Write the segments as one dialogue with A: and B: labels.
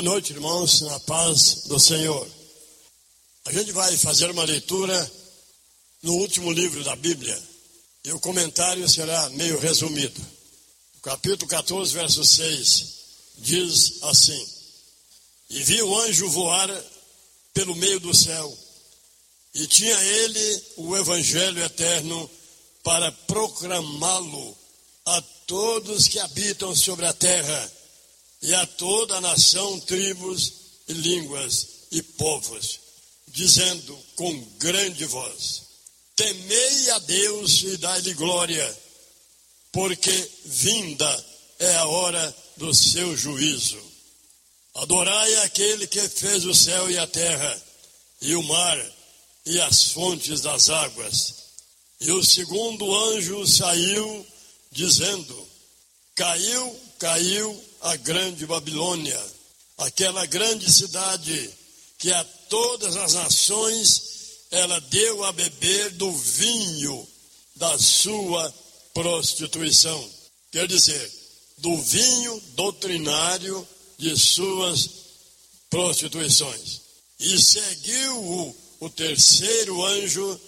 A: Boa noite, irmãos, na paz do Senhor. A gente vai fazer uma leitura no último livro da Bíblia e o comentário será meio resumido. O capítulo 14, verso 6 diz assim: E vi o anjo voar pelo meio do céu, e tinha ele o evangelho eterno para proclamá-lo a todos que habitam sobre a terra e a toda a nação, tribos e línguas e povos, dizendo com grande voz: Temei a Deus e dai-lhe glória, porque vinda é a hora do seu juízo. Adorai aquele que fez o céu e a terra, e o mar, e as fontes das águas. E o segundo anjo saiu, dizendo: Caiu, caiu a grande Babilônia, aquela grande cidade que a todas as nações ela deu a beber do vinho da sua prostituição. Quer dizer, do vinho doutrinário de suas prostituições. E seguiu o, o terceiro anjo,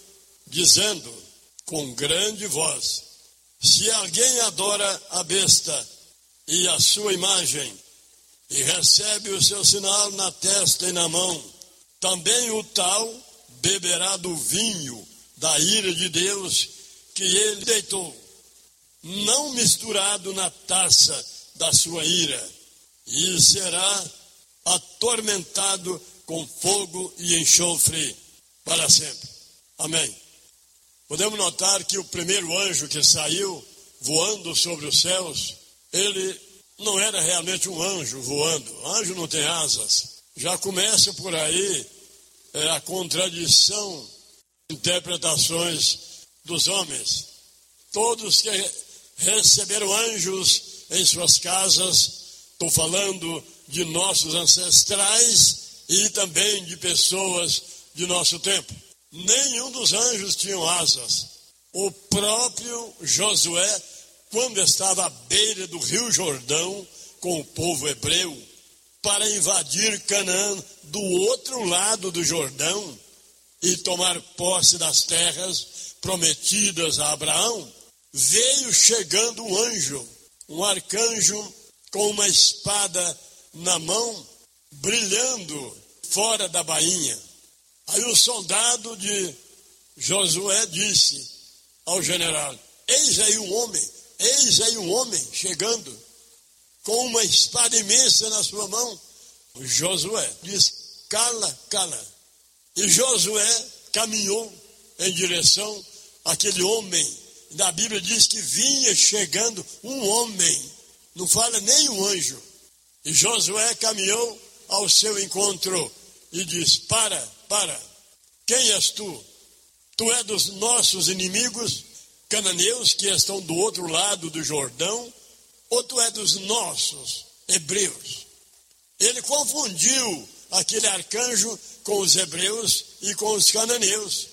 A: dizendo com grande voz: Se alguém adora a besta e a sua imagem, e recebe o seu sinal na testa e na mão. Também o tal beberá do vinho da ira de Deus que ele deitou, não misturado na taça da sua ira, e será atormentado com fogo e enxofre para sempre. Amém. Podemos notar que o primeiro anjo que saiu voando sobre os céus ele não era realmente um anjo voando. Anjo não tem asas. Já começa por aí é, a contradição interpretações dos homens. Todos que receberam anjos em suas casas, estou falando de nossos ancestrais e também de pessoas de nosso tempo. Nenhum dos anjos tinham asas. O próprio Josué quando estava à beira do rio Jordão com o povo hebreu para invadir Canaã do outro lado do Jordão e tomar posse das terras prometidas a Abraão, veio chegando um anjo, um arcanjo com uma espada na mão, brilhando fora da bainha. Aí o soldado de Josué disse ao general: Eis aí um homem Eis aí um homem chegando com uma espada imensa na sua mão. Josué diz: cala, cala. E Josué caminhou em direção àquele homem. Na Bíblia diz que vinha chegando um homem, não fala nem um anjo. E Josué caminhou ao seu encontro e diz: Para, para, quem és tu? Tu és dos nossos inimigos? Cananeus que estão do outro lado do Jordão, outro é dos nossos hebreus. Ele confundiu aquele arcanjo com os hebreus e com os cananeus.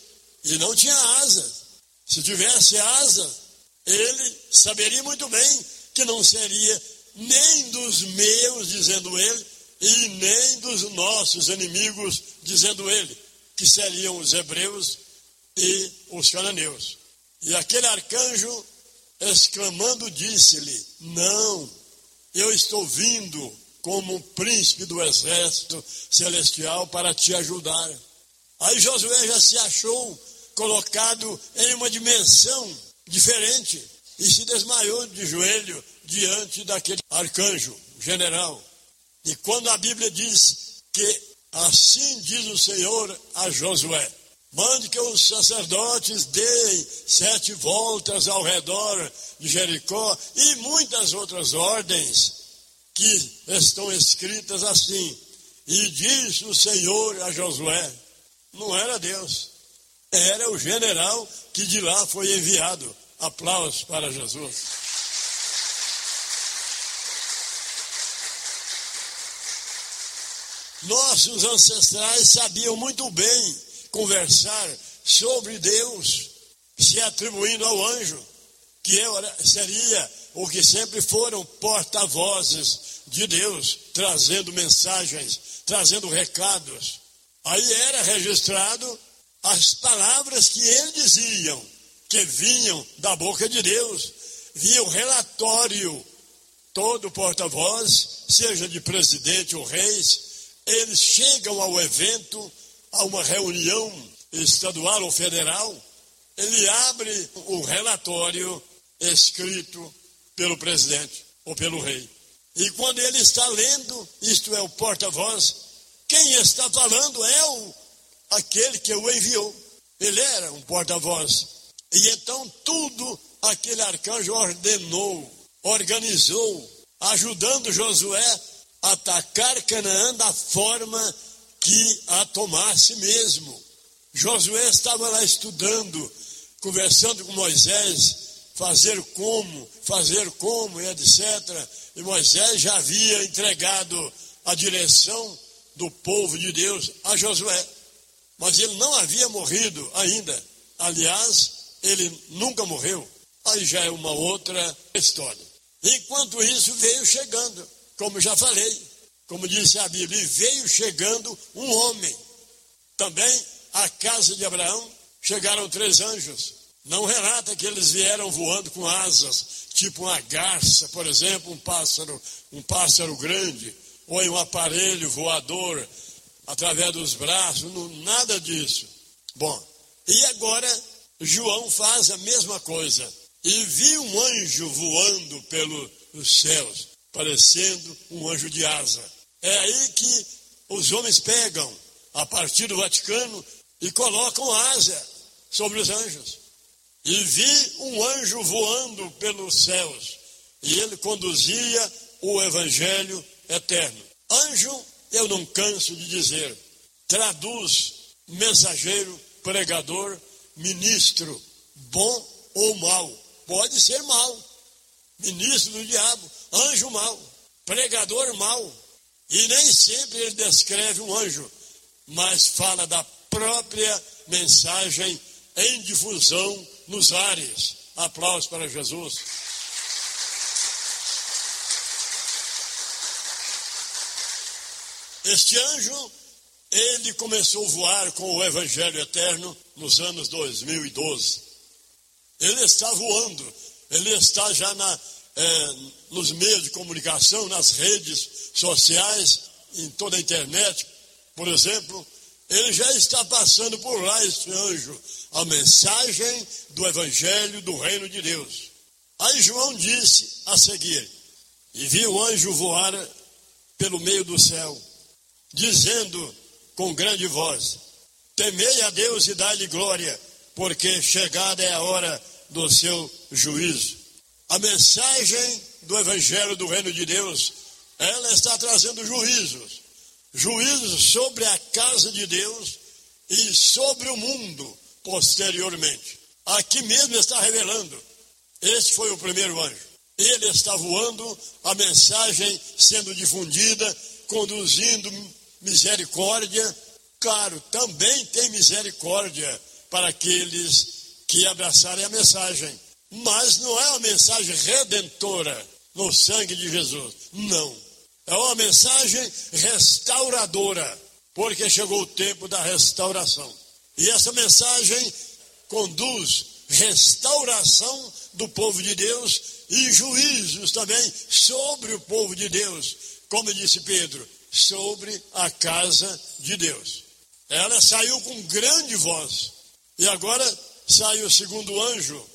A: E não tinha asas. Se tivesse asa, ele saberia muito bem que não seria nem dos meus, dizendo ele, e nem dos nossos inimigos, dizendo ele, que seriam os hebreus e os cananeus. E aquele arcanjo, exclamando, disse-lhe: Não, eu estou vindo como príncipe do exército celestial para te ajudar. Aí Josué já se achou colocado em uma dimensão diferente e se desmaiou de joelho diante daquele arcanjo general. E quando a Bíblia diz que assim diz o Senhor a Josué, Mande que os sacerdotes deem sete voltas ao redor de Jericó e muitas outras ordens que estão escritas assim. E disse o Senhor a Josué: não era Deus, era o general que de lá foi enviado. Aplausos para Jesus. Nossos ancestrais sabiam muito bem conversar sobre Deus, se atribuindo ao anjo, que seria o que sempre foram porta-vozes de Deus, trazendo mensagens, trazendo recados. Aí era registrado as palavras que ele diziam, que vinham da boca de Deus, vinha o relatório. Todo porta-voz, seja de presidente ou reis, eles chegam ao evento, a uma reunião estadual ou federal, ele abre o relatório escrito pelo presidente ou pelo rei. E quando ele está lendo, isto é o porta-voz, quem está falando é o, aquele que o enviou. Ele era um porta-voz. E então tudo aquele arcanjo ordenou, organizou, ajudando Josué a atacar Canaã da forma que a tomasse mesmo. Josué estava lá estudando, conversando com Moisés, fazer como, fazer como, e etc. E Moisés já havia entregado a direção do povo de Deus a Josué. Mas ele não havia morrido ainda. Aliás, ele nunca morreu. Aí já é uma outra história. Enquanto isso, veio chegando, como já falei, como disse a Bíblia, veio chegando um homem. Também à casa de Abraão chegaram três anjos. Não relata que eles vieram voando com asas, tipo uma garça, por exemplo, um pássaro, um pássaro grande, ou em um aparelho voador através dos braços, não, nada disso. Bom, e agora João faz a mesma coisa. E viu um anjo voando pelos céus, parecendo um anjo de asa. É aí que os homens pegam, a partir do Vaticano, e colocam asa sobre os anjos. E vi um anjo voando pelos céus, e ele conduzia o evangelho eterno. Anjo, eu não canso de dizer, traduz mensageiro, pregador, ministro, bom ou mal. Pode ser mal. Ministro do diabo, anjo mal, pregador mal. E nem sempre ele descreve um anjo, mas fala da própria mensagem em difusão nos ares. Aplausos para Jesus. Este anjo, ele começou a voar com o Evangelho Eterno nos anos 2012. Ele está voando, ele está já na, é, nos meios de comunicação, nas redes sociais, em toda a internet, por exemplo, ele já está passando por lá, esse anjo, a mensagem do Evangelho do Reino de Deus. Aí João disse a seguir: E vi o anjo voar pelo meio do céu, dizendo com grande voz: Temei a Deus e dai-lhe glória, porque chegada é a hora do seu juízo. A mensagem do Evangelho do Reino de Deus, ela está trazendo juízos juízos sobre a casa de Deus e sobre o mundo posteriormente. Aqui mesmo está revelando. Esse foi o primeiro anjo. Ele está voando, a mensagem sendo difundida, conduzindo misericórdia. Claro, também tem misericórdia para aqueles que abraçarem a mensagem. Mas não é uma mensagem redentora no sangue de Jesus. Não é uma mensagem restauradora, porque chegou o tempo da restauração. E essa mensagem conduz restauração do povo de Deus e juízos também sobre o povo de Deus, como disse Pedro, sobre a casa de Deus. Ela saiu com grande voz. E agora saiu o segundo anjo,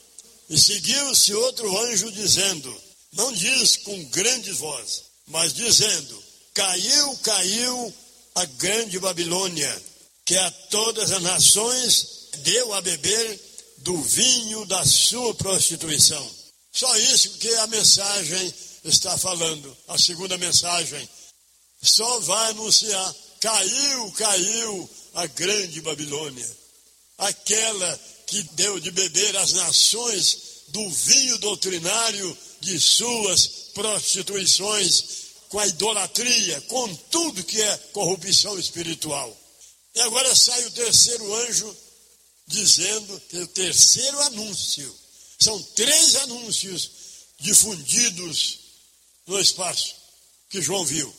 A: e seguiu-se outro anjo dizendo: Não diz com grande voz, mas dizendo: Caiu, caiu a grande Babilônia, que a todas as nações deu a beber do vinho da sua prostituição. Só isso que a mensagem está falando. A segunda mensagem só vai anunciar: caiu, caiu a grande Babilônia, aquela que deu de beber às nações do vinho doutrinário de suas prostituições, com a idolatria, com tudo que é corrupção espiritual. E agora sai o terceiro anjo dizendo que o terceiro anúncio. São três anúncios difundidos no espaço. que João viu.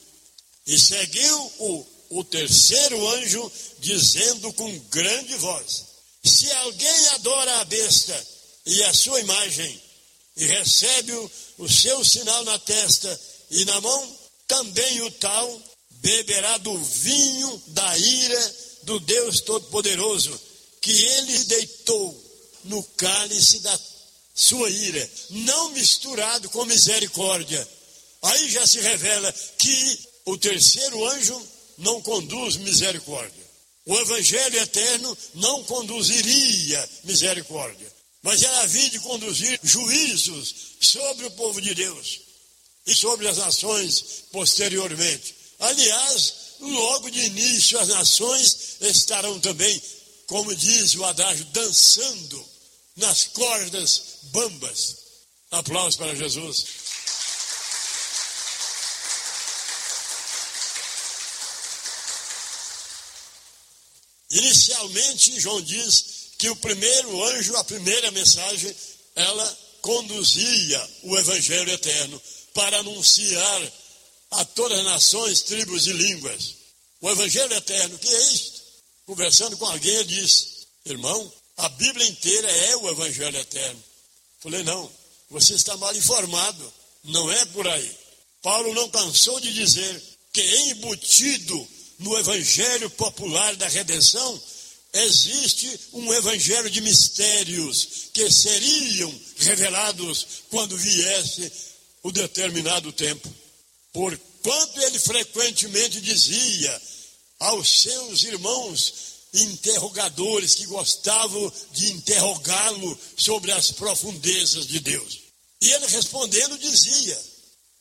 A: E seguiu o, o terceiro anjo, dizendo com grande voz: Se alguém adora a besta e a sua imagem, e recebe o, o seu sinal na testa e na mão, também o tal beberá do vinho da ira do Deus Todo-Poderoso, que ele deitou no cálice da sua ira, não misturado com misericórdia. Aí já se revela que o terceiro anjo não conduz misericórdia. O evangelho eterno não conduziria misericórdia, mas ela havia de conduzir juízos sobre o povo de Deus e sobre as nações posteriormente. Aliás, logo de início, as nações estarão também, como diz o adágio, dançando nas cordas bambas. Aplausos para Jesus. Inicialmente, João diz que o primeiro anjo, a primeira mensagem, ela conduzia o evangelho eterno para anunciar a todas as nações, tribos e línguas. O Evangelho Eterno, que é isto? Conversando com alguém, ele disse, irmão, a Bíblia inteira é o Evangelho Eterno. Falei, não, você está mal informado, não é por aí. Paulo não cansou de dizer que embutido no Evangelho popular da redenção existe um Evangelho de mistérios que seriam revelados quando viesse o determinado tempo. Porquanto ele frequentemente dizia aos seus irmãos interrogadores que gostavam de interrogá-lo sobre as profundezas de Deus. E ele respondendo dizia: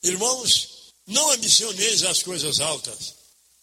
A: Irmãos, não ambicioneis as coisas altas,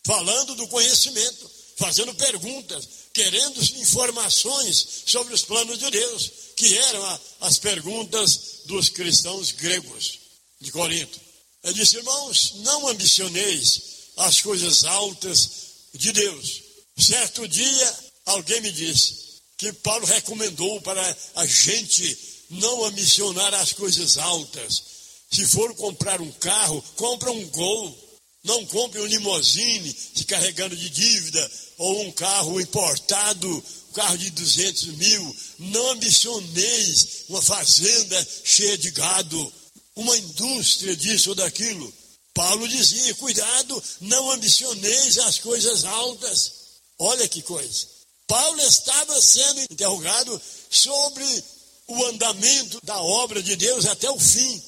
A: falando do conhecimento, fazendo perguntas, querendo informações sobre os planos de Deus, que eram as perguntas dos cristãos gregos de Corinto. Ele disse, irmãos, não ambicioneis as coisas altas de Deus. Certo dia, alguém me disse que Paulo recomendou para a gente não ambicionar as coisas altas. Se for comprar um carro, compra um Gol. Não compre um limousine se carregando de dívida ou um carro importado, um carro de 200 mil. Não ambicioneis uma fazenda cheia de gado uma indústria disso ou daquilo. Paulo dizia: cuidado, não ambicioneis as coisas altas. Olha que coisa. Paulo estava sendo interrogado sobre o andamento da obra de Deus até o fim,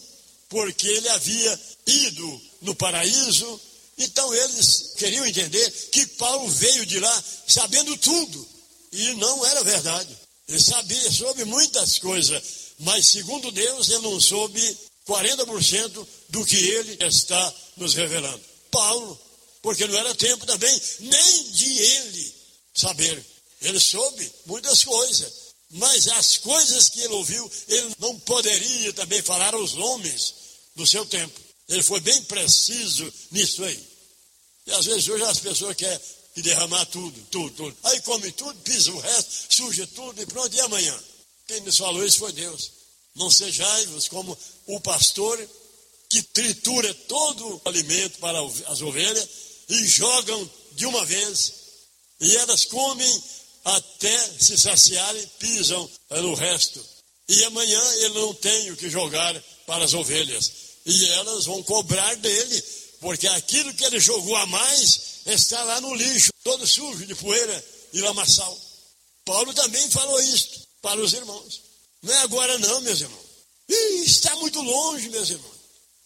A: porque ele havia ido no paraíso, então eles queriam entender que Paulo veio de lá sabendo tudo, e não era verdade. Ele sabia sobre muitas coisas, mas segundo Deus ele não soube 40% do que ele está nos revelando. Paulo, porque não era tempo também nem de ele saber. Ele soube muitas coisas, mas as coisas que ele ouviu, ele não poderia também falar aos homens do seu tempo. Ele foi bem preciso nisso aí. E às vezes hoje as pessoas querem derramar tudo, tudo, tudo. Aí come tudo, pisa o resto, suja tudo e pronto, e amanhã? Quem nos falou isso foi Deus. Não sejais como o pastor que tritura todo o alimento para as ovelhas e jogam de uma vez, e elas comem até se saciarem, pisam no resto. E amanhã ele não tem o que jogar para as ovelhas. E elas vão cobrar dele, porque aquilo que ele jogou a mais está lá no lixo, todo sujo de poeira e lamaçal. Paulo também falou isto para os irmãos. Não é agora não, meus irmãos. Ih, está muito longe, meus irmãos.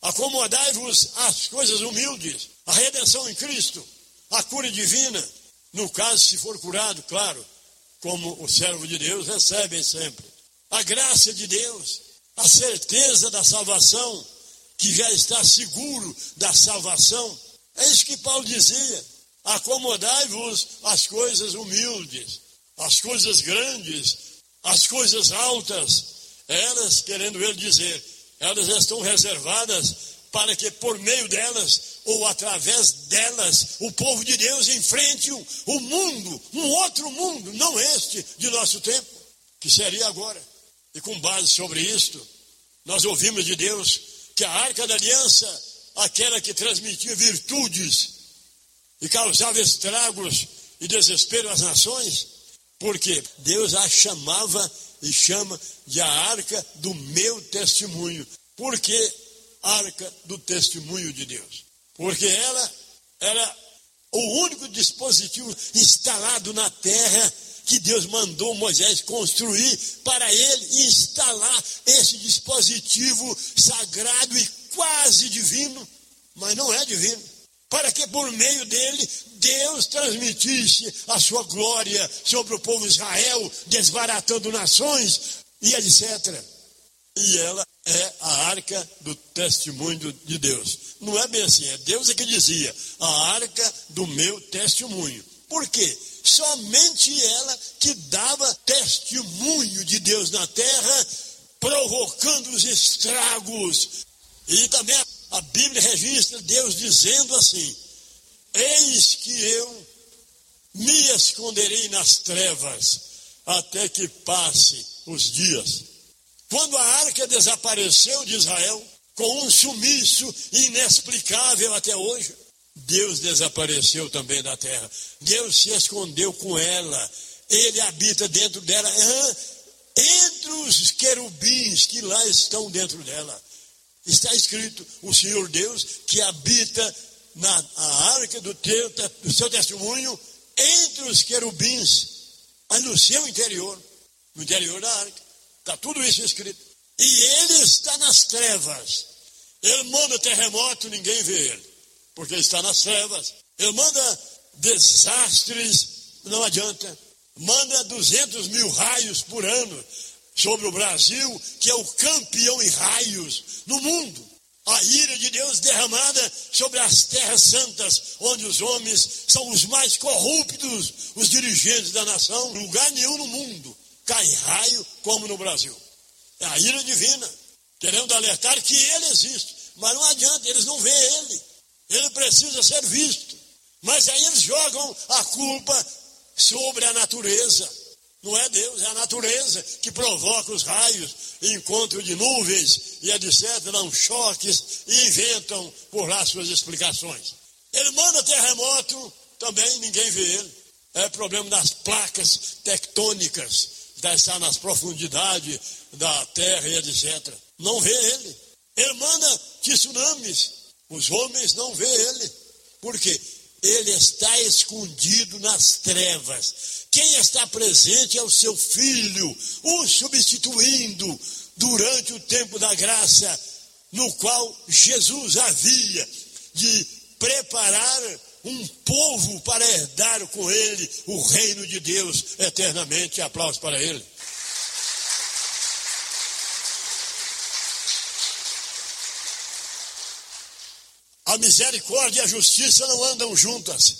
A: Acomodai-vos às coisas humildes, a redenção em Cristo, a cura divina. No caso, se for curado, claro, como o servo de Deus, recebe sempre. A graça de Deus, a certeza da salvação, que já está seguro da salvação. É isso que Paulo dizia. Acomodai-vos às coisas humildes, às coisas grandes, às coisas altas, elas, querendo ele dizer, elas estão reservadas para que por meio delas ou através delas o povo de Deus enfrente o, o mundo, um outro mundo, não este de nosso tempo, que seria agora. E com base sobre isto, nós ouvimos de Deus que a arca da aliança aquela que transmitia virtudes e causava estragos e desespero às nações? Porque Deus a chamava e chama de a arca do meu testemunho. Por que arca do testemunho de Deus? Porque ela era o único dispositivo instalado na terra que Deus mandou Moisés construir para ele instalar esse dispositivo sagrado e quase divino, mas não é divino. Para que por meio dele Deus transmitisse a sua glória sobre o povo de Israel, desbaratando nações e etc. E ela é a arca do testemunho de Deus. Não é bem assim, é Deus é que dizia, a arca do meu testemunho. Por quê? Somente ela que dava testemunho de Deus na terra, provocando os estragos. E também a Bíblia registra Deus dizendo assim: Eis que eu me esconderei nas trevas até que passe os dias. Quando a arca desapareceu de Israel, com um sumiço inexplicável até hoje, Deus desapareceu também da terra. Deus se escondeu com ela. Ele habita dentro dela, entre os querubins que lá estão dentro dela. Está escrito: o Senhor Deus que habita na arca do, teu, do seu testemunho entre os querubins, mas no seu interior, no interior da arca. Está tudo isso escrito. E ele está nas trevas. Ele manda terremoto, ninguém vê ele porque está nas trevas. Ele manda desastres, não adianta. Manda 200 mil raios por ano sobre o Brasil, que é o campeão em raios no mundo. A ira de Deus derramada sobre as terras santas, onde os homens são os mais corruptos, os dirigentes da nação. Lugar nenhum no mundo cai raio como no Brasil. É a ira divina, querendo alertar que ele existe, mas não adianta, eles não veem ele ele precisa ser visto. Mas aí eles jogam a culpa sobre a natureza. Não é Deus, é a natureza que provoca os raios, encontro de nuvens e etc. Dão choques e inventam por lá suas explicações. Ele manda terremoto, também ninguém vê ele. É problema das placas tectônicas, que está nas profundidades da terra e etc. Não vê ele. Ele manda tsunamis, os homens não vê ele. Por quê? Ele está escondido nas trevas. Quem está presente é o seu filho, o substituindo durante o tempo da graça, no qual Jesus havia de preparar um povo para herdar com ele o reino de Deus eternamente. Aplausos para ele. A misericórdia e a justiça não andam juntas,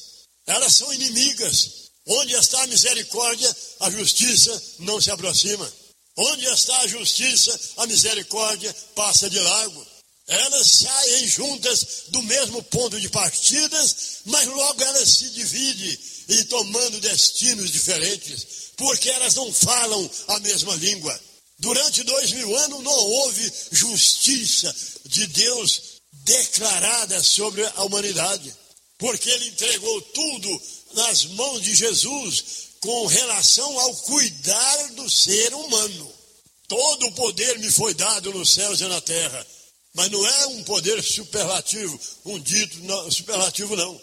A: elas são inimigas. Onde está a misericórdia, a justiça não se aproxima. Onde está a justiça, a misericórdia passa de largo. Elas saem juntas do mesmo ponto de partidas, mas logo elas se dividem e tomando destinos diferentes, porque elas não falam a mesma língua. Durante dois mil anos não houve justiça de Deus declarada sobre a humanidade, porque ele entregou tudo nas mãos de Jesus com relação ao cuidar do ser humano. Todo o poder me foi dado nos céus e na terra, mas não é um poder superlativo, um dito não, superlativo não.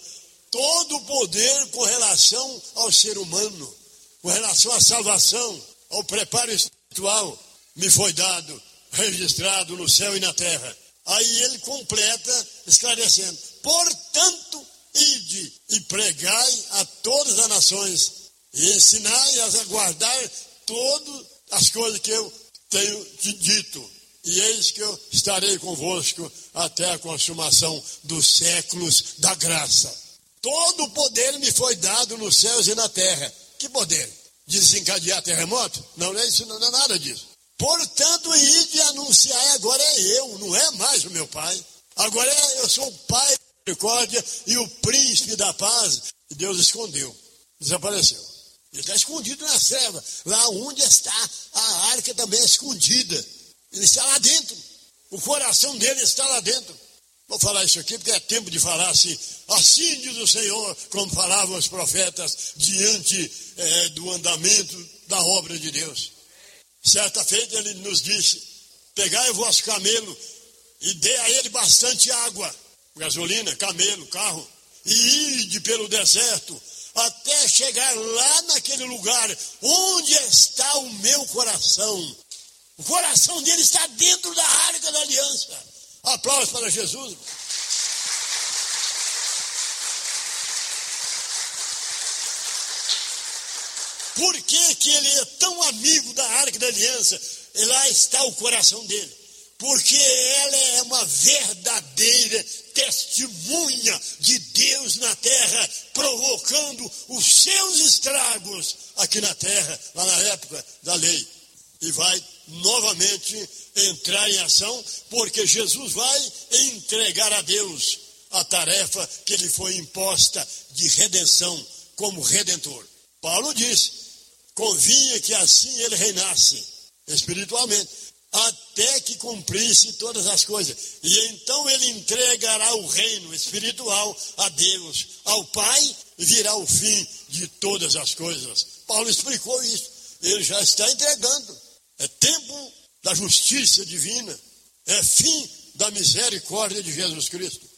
A: Todo o poder com relação ao ser humano, com relação à salvação, ao preparo espiritual, me foi dado, registrado no céu e na terra. Aí ele completa esclarecendo: portanto, ide e pregai a todas as nações e ensinai-as a guardar todas as coisas que eu tenho te dito. E eis que eu estarei convosco até a consumação dos séculos da graça. Todo o poder me foi dado nos céus e na terra. Que poder? Desencadear terremoto? Não, não é isso, não é nada disso. Portanto, ide anunciar, agora é eu, não é mais o meu pai. Agora é, eu sou o pai da misericórdia e o príncipe da paz. E Deus escondeu, desapareceu. Ele está escondido na treva. Lá onde está a arca também é escondida. Ele está lá dentro. O coração dele está lá dentro. Vou falar isso aqui porque é tempo de falar assim. Assim diz o Senhor, como falavam os profetas diante é, do andamento da obra de Deus. Certa feita ele nos disse: Pegai o vosso camelo e dê a ele bastante água, gasolina, camelo, carro, e ide pelo deserto até chegar lá naquele lugar onde está o meu coração. O coração dele está dentro da arca da aliança. Aplausos para Jesus. Por que, que ele é tão amigo da arca da aliança? E lá está o coração dele. Porque ela é uma verdadeira testemunha de Deus na terra, provocando os seus estragos aqui na terra, lá na época da lei. E vai novamente entrar em ação, porque Jesus vai entregar a Deus a tarefa que lhe foi imposta de redenção como redentor. Paulo diz: convinha que assim ele reinasse espiritualmente até que cumprisse todas as coisas. E então ele entregará o reino espiritual a Deus, ao Pai, e virá o fim de todas as coisas. Paulo explicou isso. Ele já está entregando. É tempo da justiça divina. É fim da misericórdia de Jesus Cristo.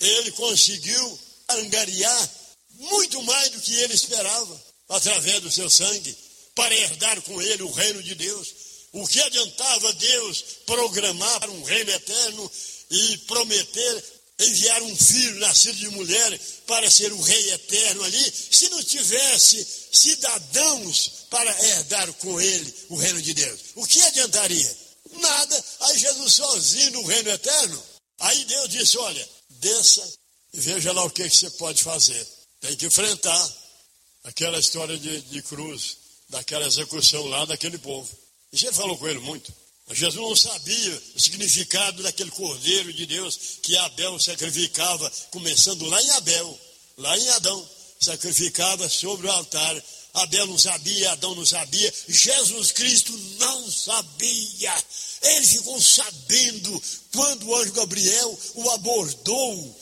A: Ele conseguiu angariar muito mais do que ele esperava, através do seu sangue, para herdar com ele o reino de Deus o que adiantava Deus programar um reino eterno e prometer enviar um filho nascido de mulher para ser o rei eterno ali, se não tivesse cidadãos para herdar com ele o reino de Deus? O que adiantaria? Nada. Aí Jesus sozinho no reino eterno. Aí Deus disse: Olha, desça e veja lá o que, que você pode fazer. Tem que enfrentar aquela história de, de cruz, daquela execução lá daquele povo. E você falou com ele muito. Jesus não sabia o significado daquele cordeiro de Deus que Abel sacrificava, começando lá em Abel, lá em Adão, sacrificava sobre o altar. Abel não sabia, Adão não sabia, Jesus Cristo não sabia. Ele ficou sabendo quando o anjo Gabriel o abordou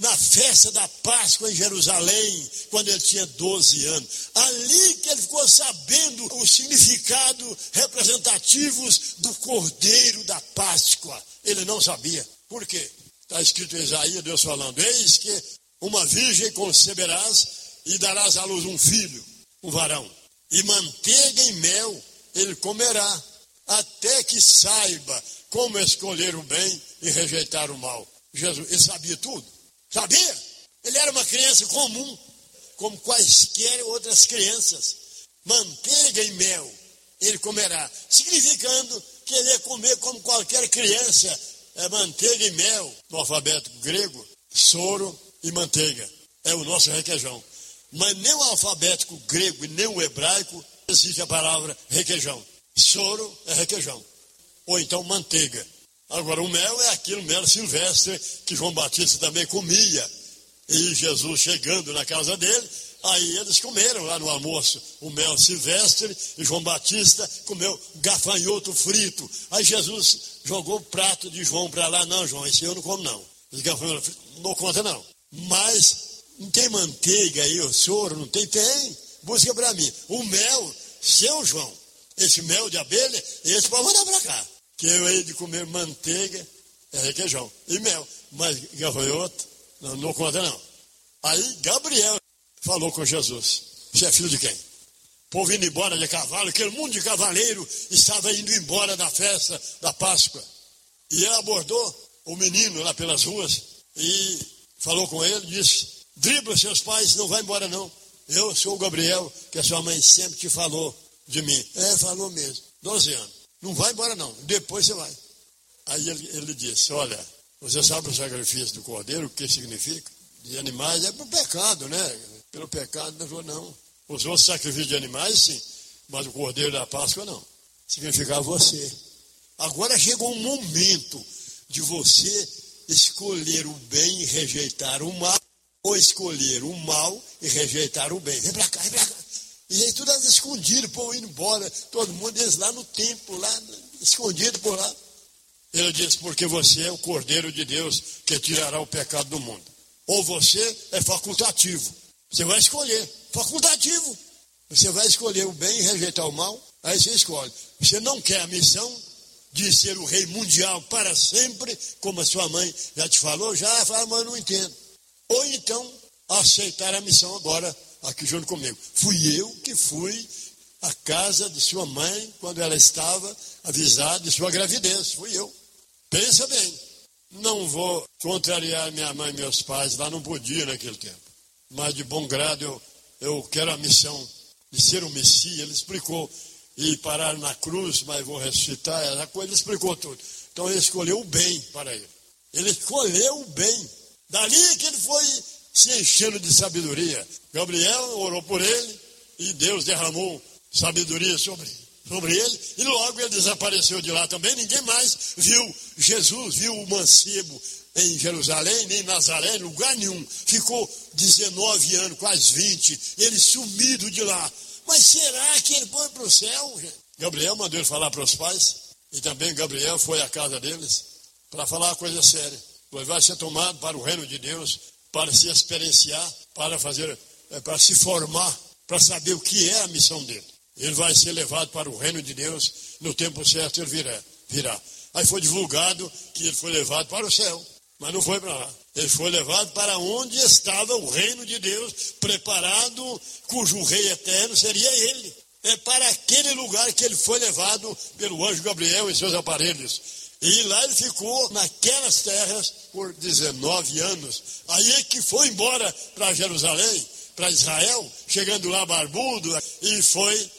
A: na festa da Páscoa em Jerusalém, quando ele tinha 12 anos. Ali que ele ficou sabendo os significados representativos do Cordeiro da Páscoa. Ele não sabia. Por quê? Está escrito em Isaías, Deus falando: Eis que uma virgem conceberás e darás à luz um filho, um varão, e manteiga e mel ele comerá, até que saiba como escolher o bem e rejeitar o mal. Jesus, ele sabia tudo. Sabia? Ele era uma criança comum, como quaisquer outras crianças. Manteiga e mel ele comerá, significando que ele ia comer como qualquer criança, é manteiga e mel, no alfabeto grego, soro e manteiga. É o nosso requeijão. Mas nem o alfabético grego e nem o hebraico existe a palavra requeijão. Soro é requeijão. Ou então manteiga. Agora, o mel é aquilo, mel silvestre, que João Batista também comia. E Jesus chegando na casa dele, aí eles comeram lá no almoço o mel silvestre, e João Batista comeu gafanhoto frito. Aí Jesus jogou o prato de João para lá, não, João, esse eu não como não. Os gafanhoto frito, não conta não. Mas não tem manteiga aí, o soro, não tem? Tem. Busca para mim. O mel, seu João, esse mel de abelha, esse pode mandar para cá que eu hei de comer manteiga, é requeijão, e mel. Mas gafanhoto, não, não conta não. Aí Gabriel falou com Jesus: Você é filho de quem? O povo indo embora de cavalo, aquele mundo de cavaleiro estava indo embora da festa da Páscoa. E ele abordou o menino lá pelas ruas e falou com ele, disse: Dribla seus pais, não vai embora não. Eu sou o Gabriel, que a sua mãe sempre te falou de mim. É, falou mesmo. 12 anos. Não vai embora, não. Depois você vai. Aí ele, ele disse: Olha, você sabe o sacrifício do cordeiro, o que significa? De animais é para o pecado, né? Pelo pecado, não falou, não. Os outros sacrifícios de animais, sim, mas o cordeiro da Páscoa, não. Significava você. Agora chegou um momento de você escolher o bem e rejeitar o mal, ou escolher o mal e rejeitar o bem. Vem para cá, vem para cá. E aí tudo escondido, o povo indo embora, todo mundo, eles lá no templo, lá, escondido por lá. Ele disse: Porque você é o Cordeiro de Deus que tirará o pecado do mundo. Ou você é facultativo. Você vai escolher. Facultativo. Você vai escolher o bem e rejeitar o mal. Aí você escolhe. Você não quer a missão de ser o rei mundial para sempre, como a sua mãe já te falou, já fala, mas não entendo. Ou então aceitar a missão agora aqui junto comigo. Fui eu que fui à casa de sua mãe quando ela estava avisada de sua gravidez. Fui eu. Pensa bem. Não vou contrariar minha mãe e meus pais, lá não podia naquele tempo. Mas de bom grado eu, eu quero a missão de ser um Messias. Ele explicou e parar na cruz, mas vou ressuscitar. Coisa ele explicou tudo. Então ele escolheu o bem para ele. Ele escolheu o bem. Dali que ele foi se enchendo de sabedoria. Gabriel orou por ele e Deus derramou sabedoria sobre, sobre ele. E logo ele desapareceu de lá também. Ninguém mais viu Jesus, viu o mancebo em Jerusalém, nem em Nazaré, em lugar nenhum. Ficou 19 anos, quase 20. Ele sumido de lá. Mas será que ele foi para o céu? Gabriel mandou ele falar para os pais. E também Gabriel foi à casa deles para falar uma coisa séria. Pois vai ser tomado para o reino de Deus para se experienciar, para fazer, é, para se formar, para saber o que é a missão dele. Ele vai ser levado para o reino de Deus, no tempo certo ele virá. virá. Aí foi divulgado que ele foi levado para o céu, mas não foi para lá. Ele foi levado para onde estava o reino de Deus, preparado, cujo rei eterno seria ele. É para aquele lugar que ele foi levado pelo anjo Gabriel e seus aparelhos. E lá ele ficou naquelas terras por 19 anos. Aí é que foi embora para Jerusalém, para Israel, chegando lá barbudo, e foi,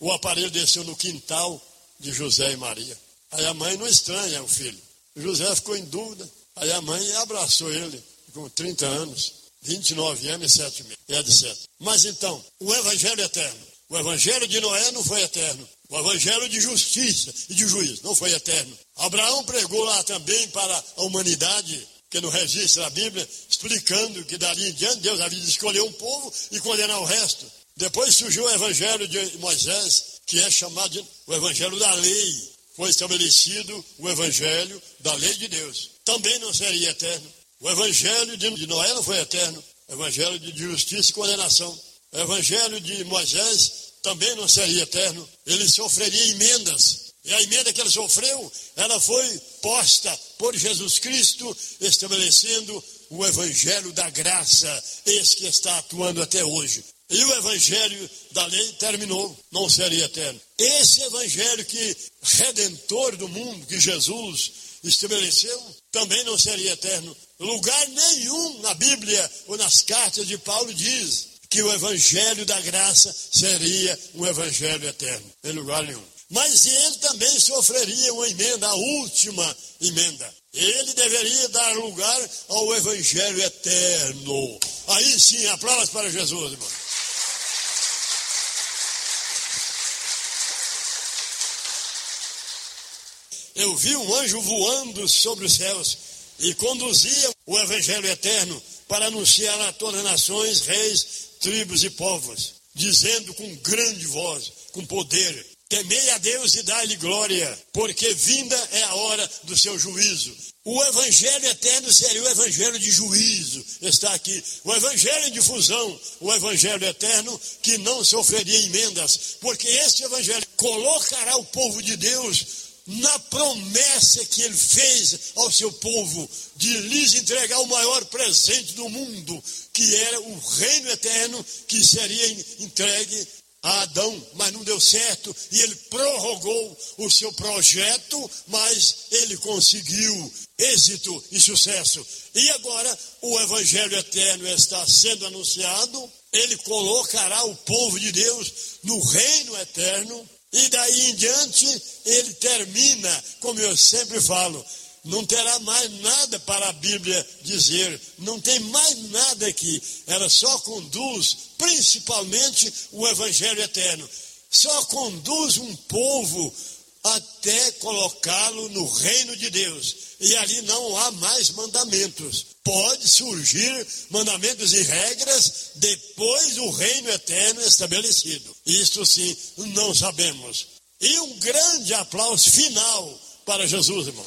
A: o aparelho desceu no quintal de José e Maria. Aí a mãe não estranha o filho. José ficou em dúvida. Aí a mãe abraçou ele com 30 anos, 29 anos e 7 meses, e etc. Mas então, o evangelho eterno. O evangelho de Noé não foi eterno. O evangelho de justiça e de juízo não foi eterno. Abraão pregou lá também para a humanidade, que no registro da Bíblia, explicando que dali em diante Deus havia de escolher um povo e condenar o resto. Depois surgiu o evangelho de Moisés, que é chamado de, o evangelho da lei. Foi estabelecido o evangelho da lei de Deus. Também não seria eterno. O evangelho de Noé não foi eterno. O evangelho de justiça e condenação. O evangelho de Moisés também não seria eterno, ele sofreria emendas. E a emenda que ele sofreu, ela foi posta por Jesus Cristo, estabelecendo o evangelho da graça, esse que está atuando até hoje. E o evangelho da lei terminou, não seria eterno. Esse evangelho que redentor do mundo, que Jesus estabeleceu, também não seria eterno. Lugar nenhum na Bíblia ou nas cartas de Paulo diz que o evangelho da graça seria um evangelho eterno, em lugar nenhum. Mas ele também sofreria uma emenda, a última emenda. Ele deveria dar lugar ao evangelho eterno. Aí sim, aplausos para Jesus, irmão. Eu vi um anjo voando sobre os céus e conduzia o evangelho eterno para anunciar a todas as nações, reis, tribos e povos, dizendo com grande voz, com poder: Temei a Deus e dai-lhe glória, porque vinda é a hora do seu juízo. O evangelho eterno seria o evangelho de juízo, está aqui. O evangelho de fusão, o evangelho eterno que não sofreria emendas, porque este evangelho colocará o povo de Deus na promessa que ele fez ao seu povo de lhes entregar o maior presente do mundo, que era o reino eterno que seria entregue a Adão, mas não deu certo e ele prorrogou o seu projeto, mas ele conseguiu êxito e sucesso. E agora o evangelho eterno está sendo anunciado, ele colocará o povo de Deus no reino eterno e daí em diante ele termina, como eu sempre falo, não terá mais nada para a Bíblia dizer, não tem mais nada aqui. Ela só conduz, principalmente, o Evangelho eterno. Só conduz um povo até colocá-lo no reino de Deus. E ali não há mais mandamentos. Pode surgir mandamentos e regras depois do reino eterno estabelecido. Isto sim, não sabemos. E um grande aplauso final para Jesus, irmão.